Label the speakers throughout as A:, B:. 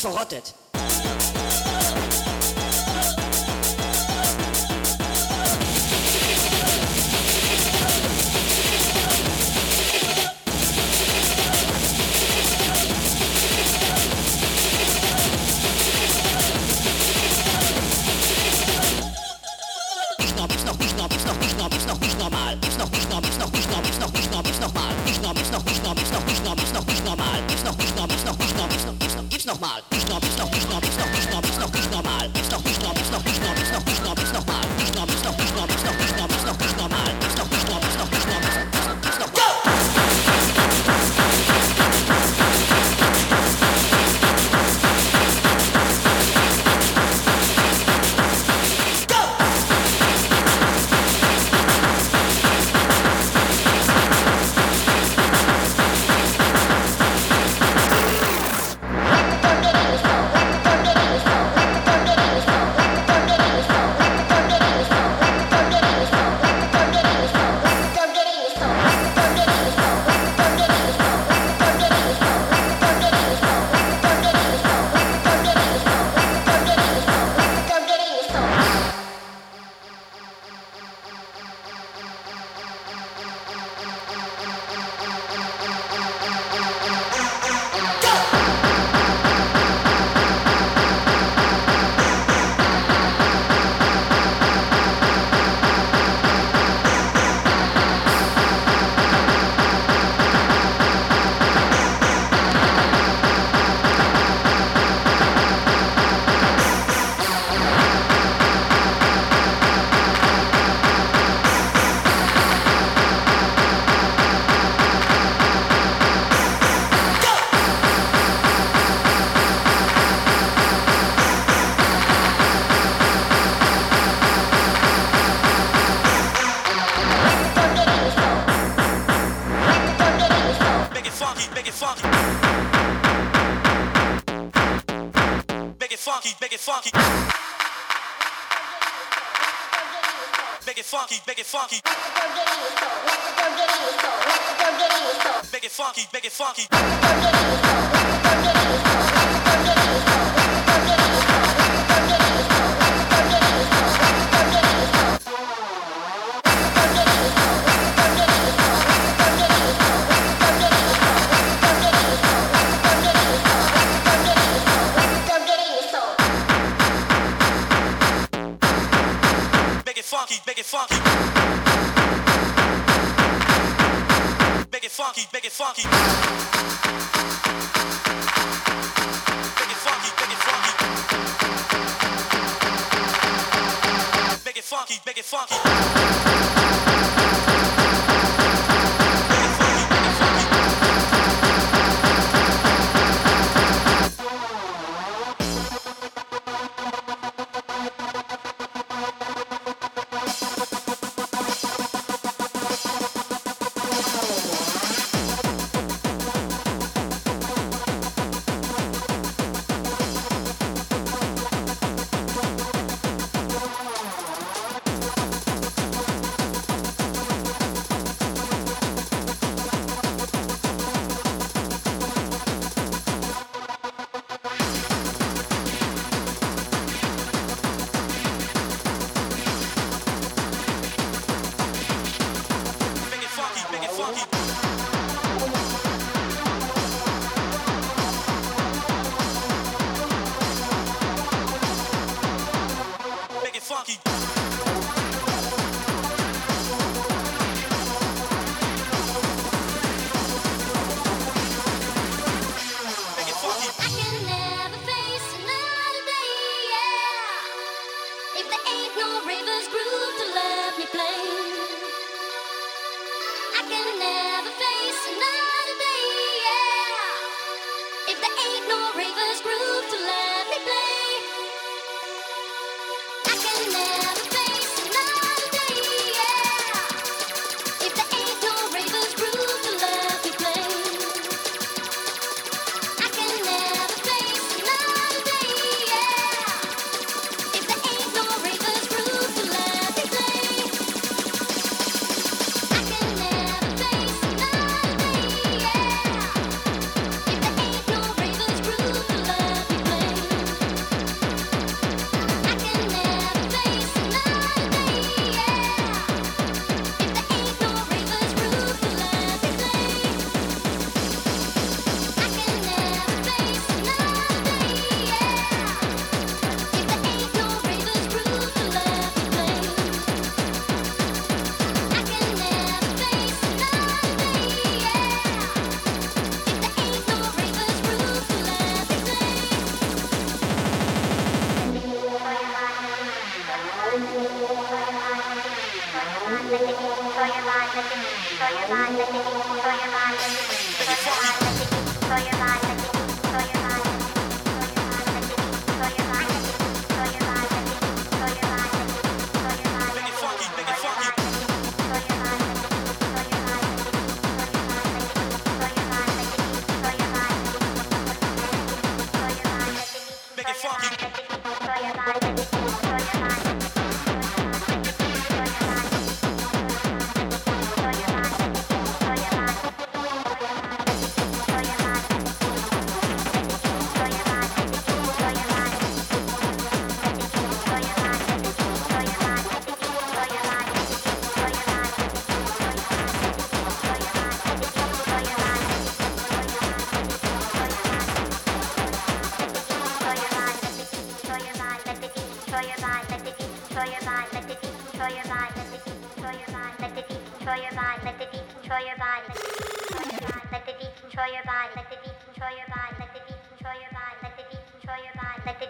A: Verrottet.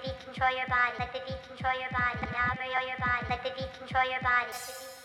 B: beat control your body. Let the beat control your body. Now your body. Let the beat control your body.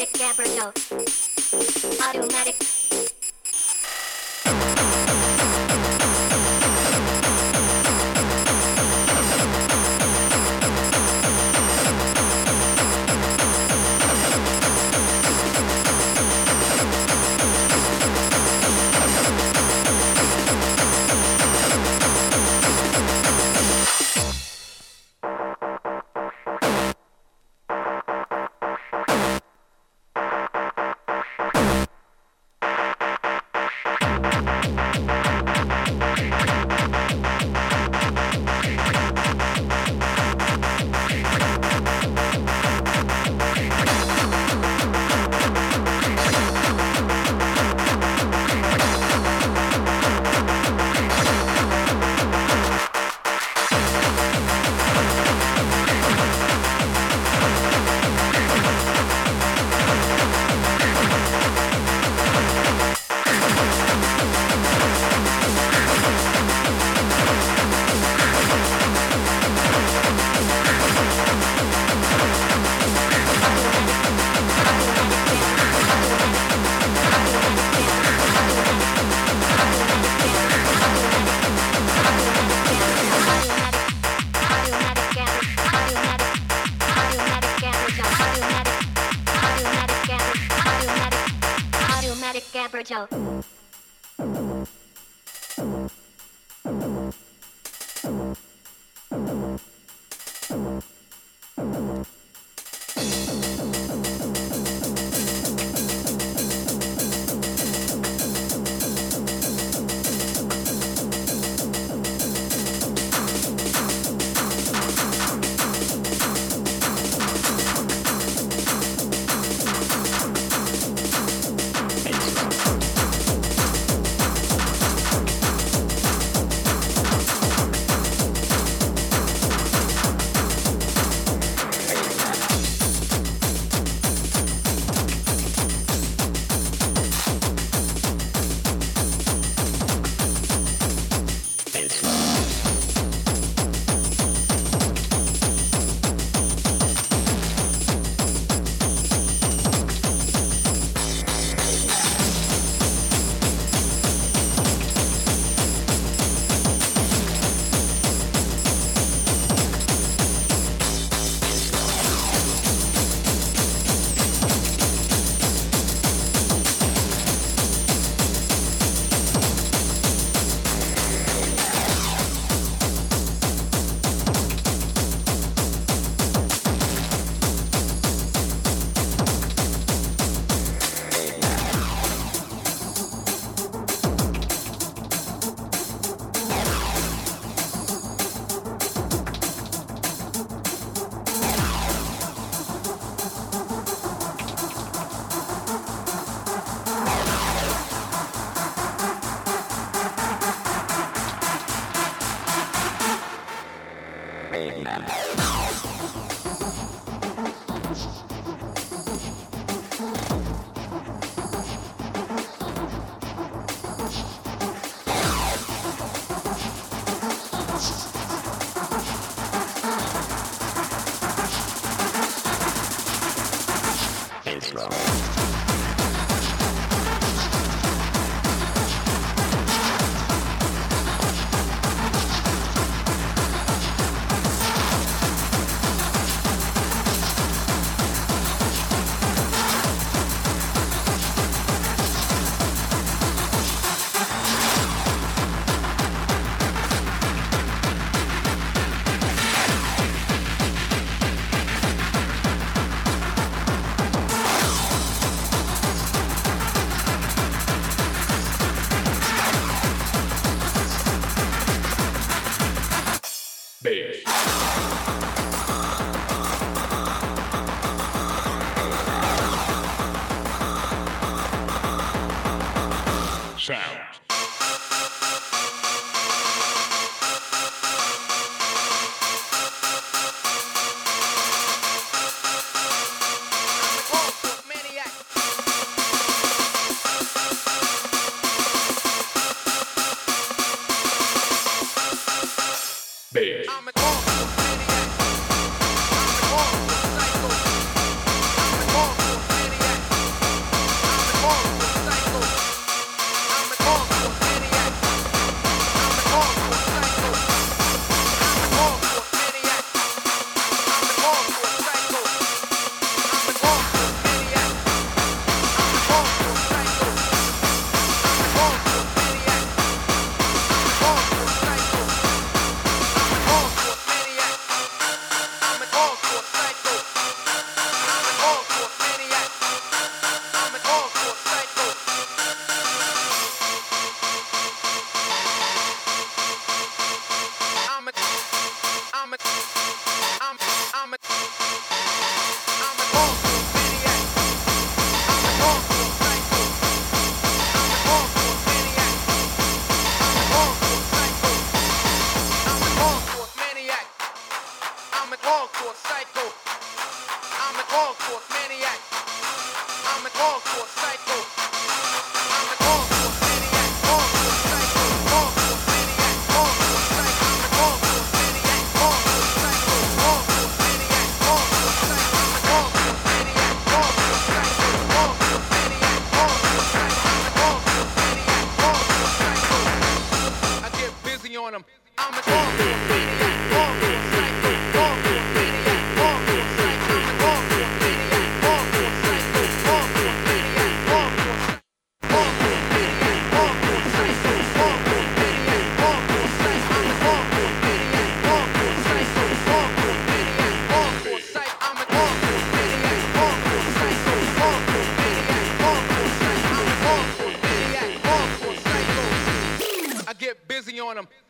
C: Automatic yo. Automatic. now. Thank you.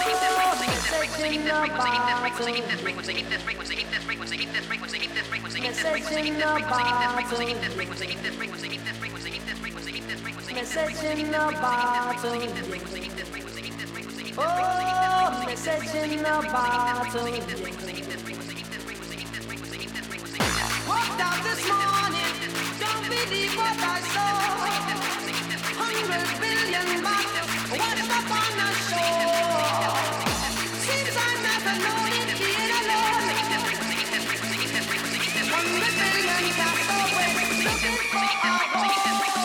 C: keep this this frequency, keep this frequency,
D: this frequency,
E: keep this frequency, keep this frequency, keep Thank you. looking for.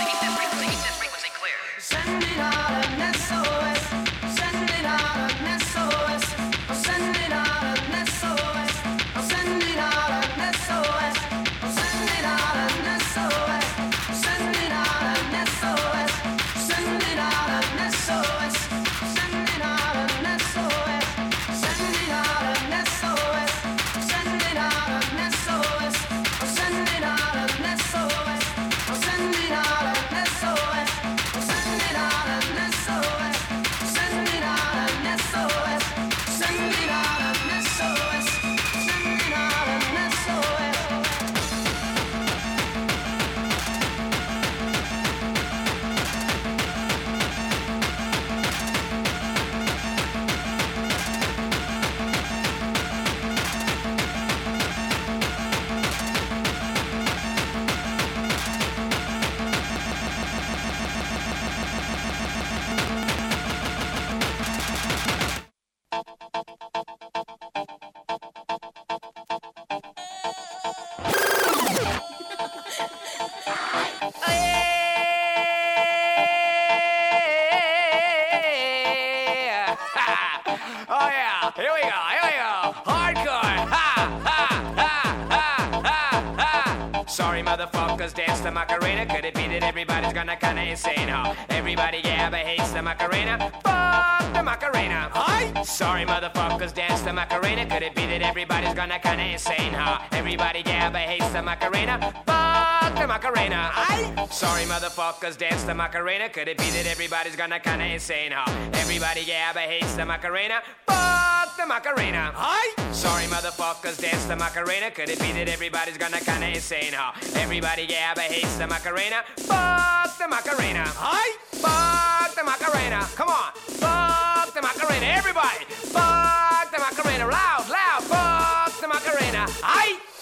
E: Gonna kinda insane, huh? Everybody, yeah, but hates the Macarena. Fuck the Macarena. Hi. Sorry, motherfuckers, dance the Macarena. Could it be that everybody's gonna kinda insane, huh? Everybody, yeah, but hates the Macarena. Fuck the Macarena. I. Sorry, motherfuckers, dance the Macarena. Could it be that everybody's gonna kinda insane, huh? Everybody, yeah, but hates the Macarena. Fuck the Macarena. Hi. Sorry, motherfuckers, dance the Macarena. Could it be that everybody's gonna kinda insane, huh? Everybody, yeah, but hates the Macarena. Fuck the Macarena. Hi. Fuck the Macarena. Come on. Fuck the Macarena. Everybody. Fuck the Macarena. Loud, loud. Fuck the Macarena. Hi.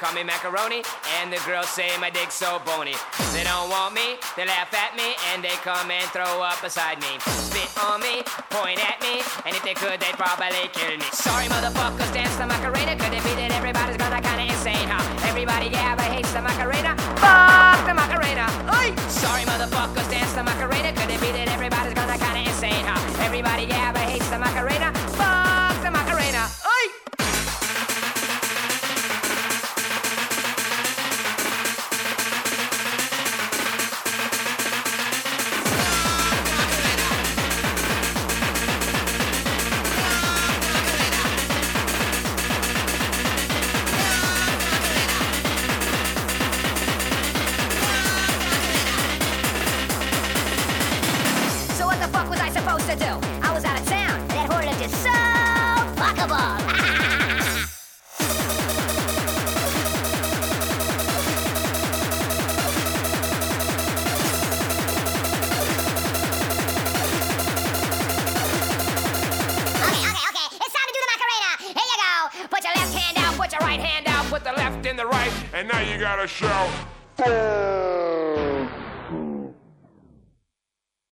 E: Call me macaroni, and the girls say my dick's so bony. They don't want me, they laugh at me, and they come and throw up beside me. Spit on me, point at me, and if they could, they'd probably kill me. Sorry, motherfuckers, dance the Macarena. Could it be that everybody's gonna kinda insane, huh? Everybody gabba hates the Macarena. Fuck the Macarena. Sorry, motherfuckers, dance the Macarena.